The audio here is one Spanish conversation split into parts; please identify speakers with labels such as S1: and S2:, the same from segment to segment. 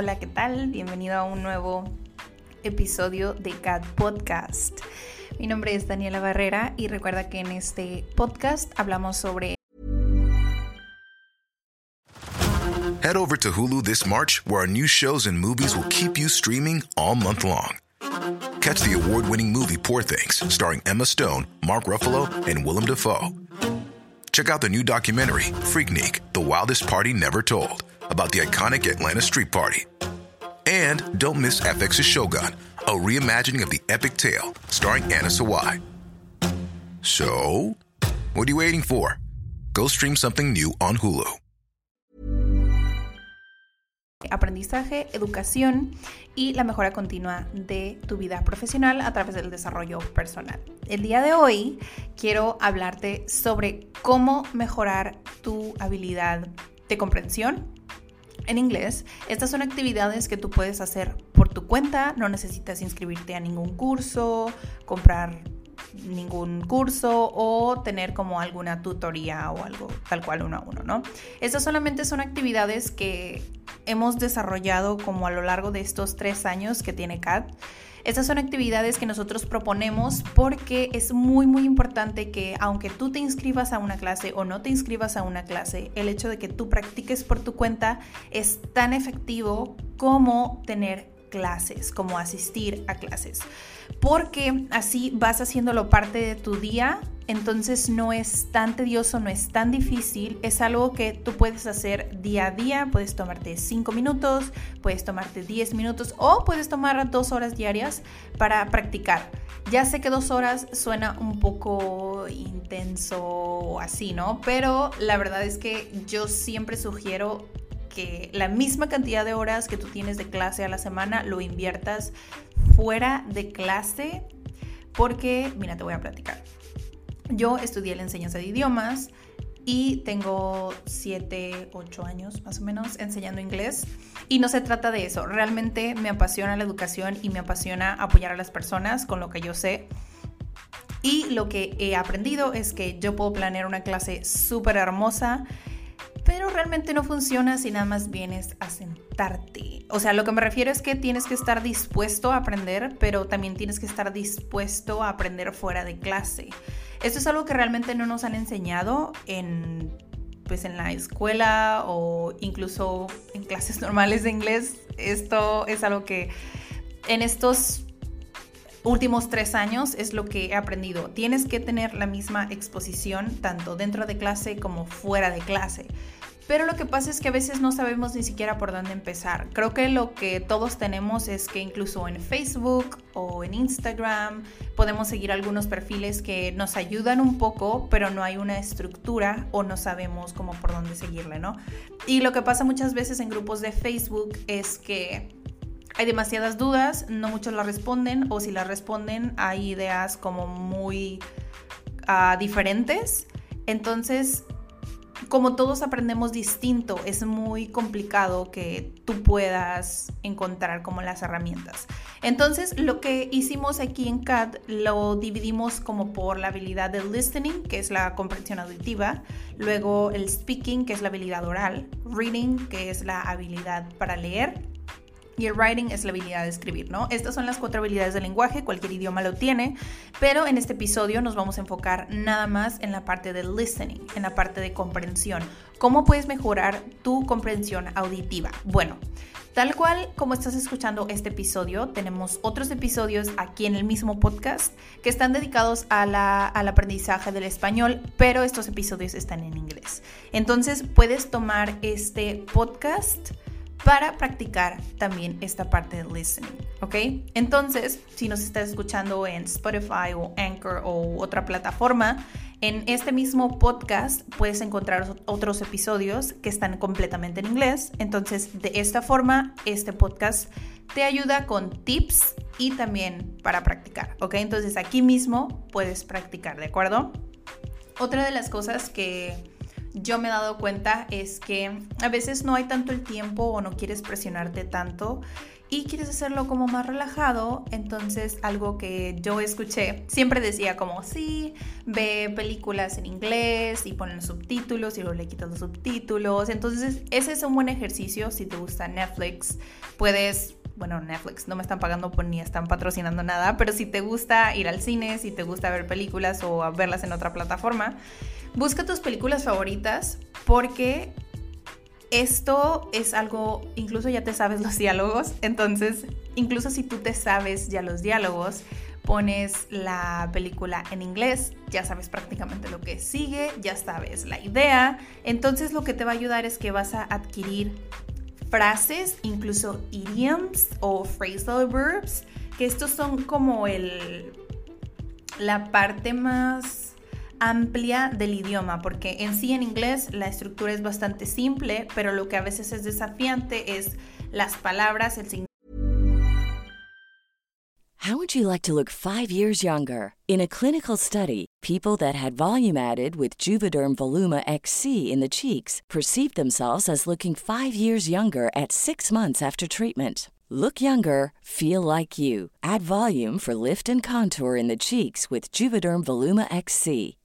S1: Hola, ¿qué tal? Bienvenido a un nuevo episodio de CAD Podcast. Mi nombre es Daniela Barrera y recuerda que en este podcast hablamos sobre
S2: Head over to Hulu this March, where our new shows and movies will keep you streaming all month long. Catch the award-winning movie Poor Things, starring Emma Stone, Mark Ruffalo, and Willem Dafoe. Check out the new documentary, Freaknik, The Wildest Party Never Told, about the iconic Atlanta Street Party. And don't miss FX's Shogun, a reimagining of the epic tale, starring Anna Sawai. So, what are you waiting for? Go stream something new on Hulu.
S1: aprendizaje, educación y la mejora continua de tu vida profesional a través del desarrollo personal. El día de hoy quiero hablarte sobre cómo mejorar tu habilidad de comprensión en inglés. Estas son actividades que tú puedes hacer por tu cuenta, no necesitas inscribirte a ningún curso, comprar ningún curso o tener como alguna tutoría o algo tal cual uno a uno, ¿no? Estas solamente son actividades que hemos desarrollado como a lo largo de estos tres años que tiene CAD. Estas son actividades que nosotros proponemos porque es muy muy importante que aunque tú te inscribas a una clase o no te inscribas a una clase, el hecho de que tú practiques por tu cuenta es tan efectivo como tener clases, como asistir a clases. Porque así vas haciéndolo parte de tu día, entonces no es tan tedioso, no es tan difícil, es algo que tú puedes hacer día a día, puedes tomarte 5 minutos, puedes tomarte 10 minutos o puedes tomar dos horas diarias para practicar. Ya sé que dos horas suena un poco intenso o así, ¿no? Pero la verdad es que yo siempre sugiero que la misma cantidad de horas que tú tienes de clase a la semana lo inviertas fuera de clase porque, mira, te voy a platicar. Yo estudié la enseñanza de idiomas y tengo 7, 8 años más o menos enseñando inglés. Y no se trata de eso, realmente me apasiona la educación y me apasiona apoyar a las personas con lo que yo sé. Y lo que he aprendido es que yo puedo planear una clase súper hermosa pero realmente no funciona si nada más vienes a sentarte. O sea, lo que me refiero es que tienes que estar dispuesto a aprender, pero también tienes que estar dispuesto a aprender fuera de clase. Esto es algo que realmente no nos han enseñado en pues en la escuela o incluso en clases normales de inglés. Esto es algo que en estos últimos tres años es lo que he aprendido. Tienes que tener la misma exposición tanto dentro de clase como fuera de clase. Pero lo que pasa es que a veces no sabemos ni siquiera por dónde empezar. Creo que lo que todos tenemos es que incluso en Facebook o en Instagram podemos seguir algunos perfiles que nos ayudan un poco, pero no hay una estructura o no sabemos cómo por dónde seguirle, ¿no? Y lo que pasa muchas veces en grupos de Facebook es que hay demasiadas dudas, no muchos las responden o si las responden hay ideas como muy ah, diferentes. Entonces como todos aprendemos distinto, es muy complicado que tú puedas encontrar como las herramientas. Entonces, lo que hicimos aquí en CAD lo dividimos como por la habilidad de listening, que es la comprensión auditiva, luego el speaking, que es la habilidad oral, reading, que es la habilidad para leer, y el writing es la habilidad de escribir, ¿no? Estas son las cuatro habilidades del lenguaje, cualquier idioma lo tiene, pero en este episodio nos vamos a enfocar nada más en la parte de listening, en la parte de comprensión. ¿Cómo puedes mejorar tu comprensión auditiva? Bueno, Tal cual como estás escuchando este episodio, tenemos otros episodios aquí en el mismo podcast que están dedicados al aprendizaje del español, pero estos episodios están en inglés. Entonces puedes tomar este podcast para practicar también esta parte de listening, ¿ok? Entonces, si nos estás escuchando en Spotify o Anchor o otra plataforma, en este mismo podcast puedes encontrar otros episodios que están completamente en inglés. Entonces, de esta forma, este podcast te ayuda con tips y también para practicar, ¿ok? Entonces, aquí mismo puedes practicar, ¿de acuerdo? Otra de las cosas que yo me he dado cuenta es que a veces no hay tanto el tiempo o no quieres presionarte tanto y quieres hacerlo como más relajado, entonces algo que yo escuché, siempre decía como, sí, ve películas en inglés y ponen subtítulos y luego le quitas los subtítulos. Entonces ese es un buen ejercicio si te gusta Netflix. Puedes bueno, Netflix no me están pagando ni están patrocinando nada, pero si te gusta ir al cine, si te gusta ver películas o verlas en otra plataforma, busca tus películas favoritas porque esto es algo, incluso ya te sabes los diálogos, entonces incluso si tú te sabes ya los diálogos, pones la película en inglés, ya sabes prácticamente lo que sigue, ya sabes la idea, entonces lo que te va a ayudar es que vas a adquirir frases, incluso idioms o phrasal verbs, que estos son como el la parte más amplia del idioma, porque en sí en inglés la estructura es bastante simple, pero lo que a veces es desafiante es las palabras, el significado.
S3: How would you like to look five years younger? In a clinical study, people that had volume added with Juvederm Voluma XC in the cheeks perceived themselves as looking five years younger at six months after treatment. Look younger, feel like you. Add volume for lift and contour in the cheeks with Juvederm Voluma XC.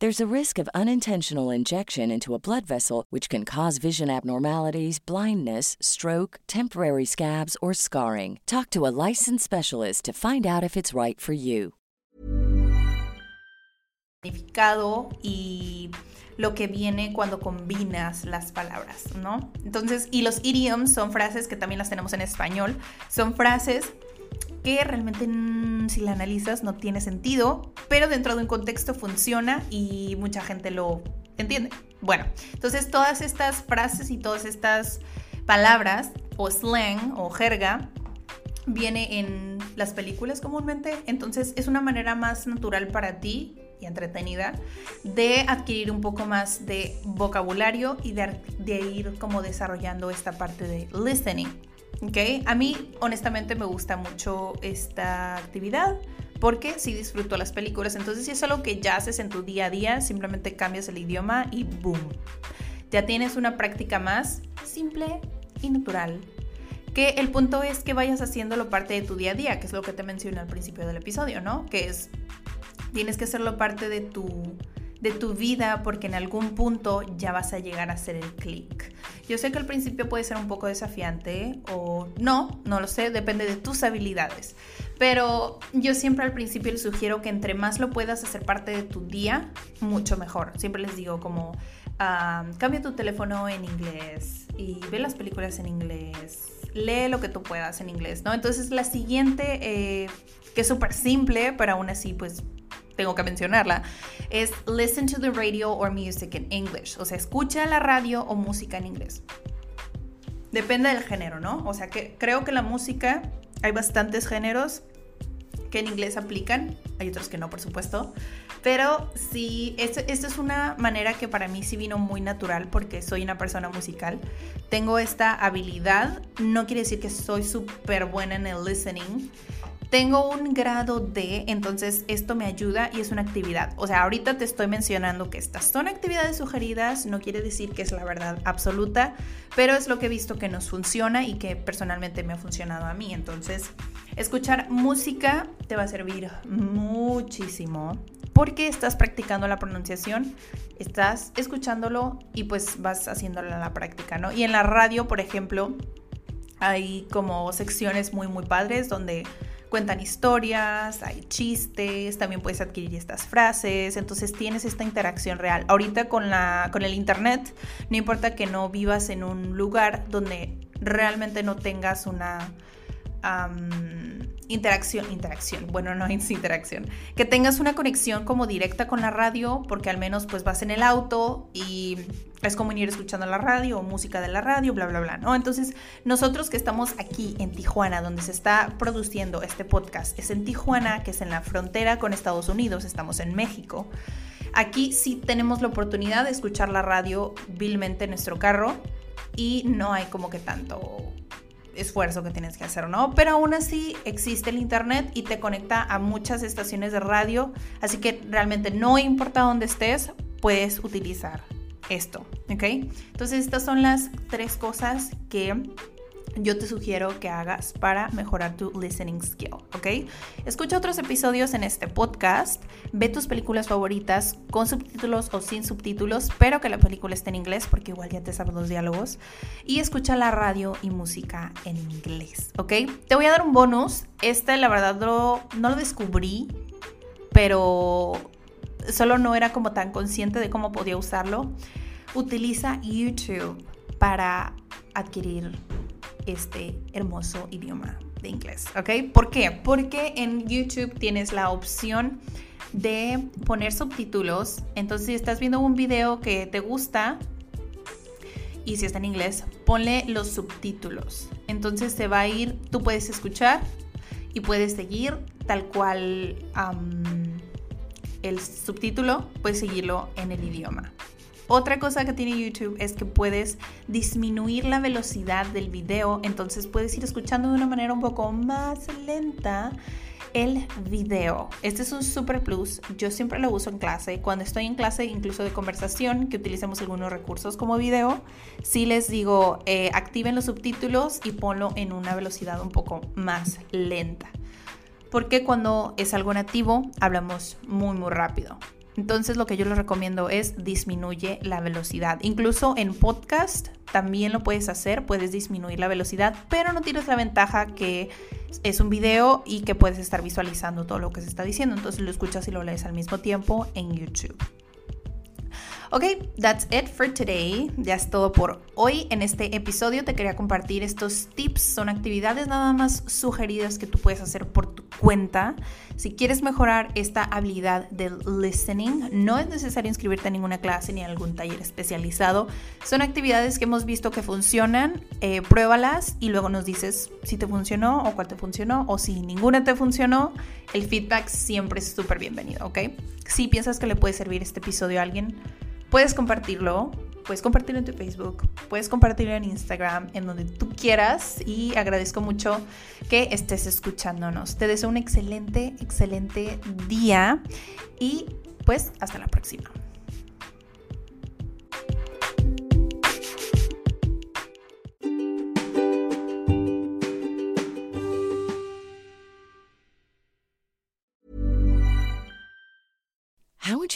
S3: There's a risk of unintentional injection into a blood vessel, which can cause vision abnormalities, blindness, stroke, temporary scabs, or scarring. Talk to a licensed specialist to find out if it's right for you.
S1: Significado y lo que viene cuando combinas las palabras, ¿no? Entonces, y los idioms son frases que también las tenemos en español, son frases que realmente si la analizas no tiene sentido, pero dentro de un contexto funciona y mucha gente lo entiende. Bueno, entonces todas estas frases y todas estas palabras o slang o jerga viene en las películas comúnmente, entonces es una manera más natural para ti y entretenida de adquirir un poco más de vocabulario y de, de ir como desarrollando esta parte de listening. ¿Ok? A mí honestamente me gusta mucho esta actividad porque sí disfruto las películas, entonces si es algo que ya haces en tu día a día, simplemente cambias el idioma y boom, ya tienes una práctica más simple y natural. Que el punto es que vayas haciéndolo parte de tu día a día, que es lo que te mencioné al principio del episodio, ¿no? Que es, tienes que hacerlo parte de tu de tu vida porque en algún punto ya vas a llegar a hacer el clic. Yo sé que al principio puede ser un poco desafiante o no, no lo sé, depende de tus habilidades. Pero yo siempre al principio les sugiero que entre más lo puedas hacer parte de tu día, mucho mejor. Siempre les digo como, cambia tu teléfono en inglés y ve las películas en inglés. Lee lo que tú puedas en inglés, ¿no? Entonces la siguiente, eh, que es súper simple, pero aún así pues tengo que mencionarla, es listen to the radio or music in English. O sea, escucha la radio o música en inglés. Depende del género, ¿no? O sea, que creo que la música, hay bastantes géneros que en inglés aplican, hay otros que no, por supuesto. Pero sí, esta es una manera que para mí sí vino muy natural porque soy una persona musical. Tengo esta habilidad, no quiere decir que soy súper buena en el listening, tengo un grado D, entonces esto me ayuda y es una actividad. O sea, ahorita te estoy mencionando que estas son actividades sugeridas, no quiere decir que es la verdad absoluta, pero es lo que he visto que nos funciona y que personalmente me ha funcionado a mí. Entonces, escuchar música te va a servir muchísimo porque estás practicando la pronunciación, estás escuchándolo y pues vas haciéndolo en la práctica, ¿no? Y en la radio, por ejemplo, hay como secciones muy, muy padres donde cuentan historias, hay chistes, también puedes adquirir estas frases, entonces tienes esta interacción real. Ahorita con, la, con el internet, no importa que no vivas en un lugar donde realmente no tengas una interacción, interacción, bueno, no es interacción, que tengas una conexión como directa con la radio, porque al menos pues vas en el auto y es como ir escuchando la radio o música de la radio, bla, bla, bla, ¿no? Entonces, nosotros que estamos aquí en Tijuana, donde se está produciendo este podcast, es en Tijuana, que es en la frontera con Estados Unidos, estamos en México. Aquí sí tenemos la oportunidad de escuchar la radio vilmente en nuestro carro y no hay como que tanto esfuerzo que tienes que hacer, ¿no? Pero aún así existe el Internet y te conecta a muchas estaciones de radio, así que realmente no importa dónde estés, puedes utilizar esto, ¿ok? Entonces estas son las tres cosas que yo te sugiero que hagas para mejorar tu listening skill, ¿ok? Escucha otros episodios en este podcast, ve tus películas favoritas con subtítulos o sin subtítulos, pero que la película esté en inglés porque igual ya te sabes los diálogos, y escucha la radio y música en inglés, ¿ok? Te voy a dar un bonus, este la verdad no, no lo descubrí, pero solo no era como tan consciente de cómo podía usarlo. Utiliza YouTube para adquirir este hermoso idioma de inglés, ¿ok? ¿Por qué? Porque en YouTube tienes la opción de poner subtítulos. Entonces, si estás viendo un video que te gusta y si está en inglés, ponle los subtítulos. Entonces se va a ir, tú puedes escuchar y puedes seguir tal cual el subtítulo, puedes seguirlo en el idioma. Otra cosa que tiene YouTube es que puedes disminuir la velocidad del video, entonces puedes ir escuchando de una manera un poco más lenta el video. Este es un super plus. Yo siempre lo uso en clase. Cuando estoy en clase, incluso de conversación, que utilicemos algunos recursos como video, sí les digo, eh, activen los subtítulos y ponlo en una velocidad un poco más lenta. Porque cuando es algo nativo, hablamos muy, muy rápido. Entonces lo que yo les recomiendo es disminuye la velocidad. Incluso en podcast también lo puedes hacer, puedes disminuir la velocidad, pero no tienes la ventaja que es un video y que puedes estar visualizando todo lo que se está diciendo. Entonces lo escuchas y lo lees al mismo tiempo en YouTube. Ok, that's it for today. Ya es todo por hoy. En este episodio te quería compartir estos tips. Son actividades nada más sugeridas que tú puedes hacer por tu cuenta. Si quieres mejorar esta habilidad del listening, no es necesario inscribirte a ninguna clase ni a algún taller especializado. Son actividades que hemos visto que funcionan. Eh, pruébalas y luego nos dices si te funcionó o cuál te funcionó o si ninguna te funcionó. El feedback siempre es súper bienvenido, ¿ok? Si piensas que le puede servir este episodio a alguien, Puedes compartirlo, puedes compartirlo en tu Facebook, puedes compartirlo en Instagram, en donde tú quieras y agradezco mucho que estés escuchándonos. Te deseo un excelente, excelente día y pues hasta la próxima.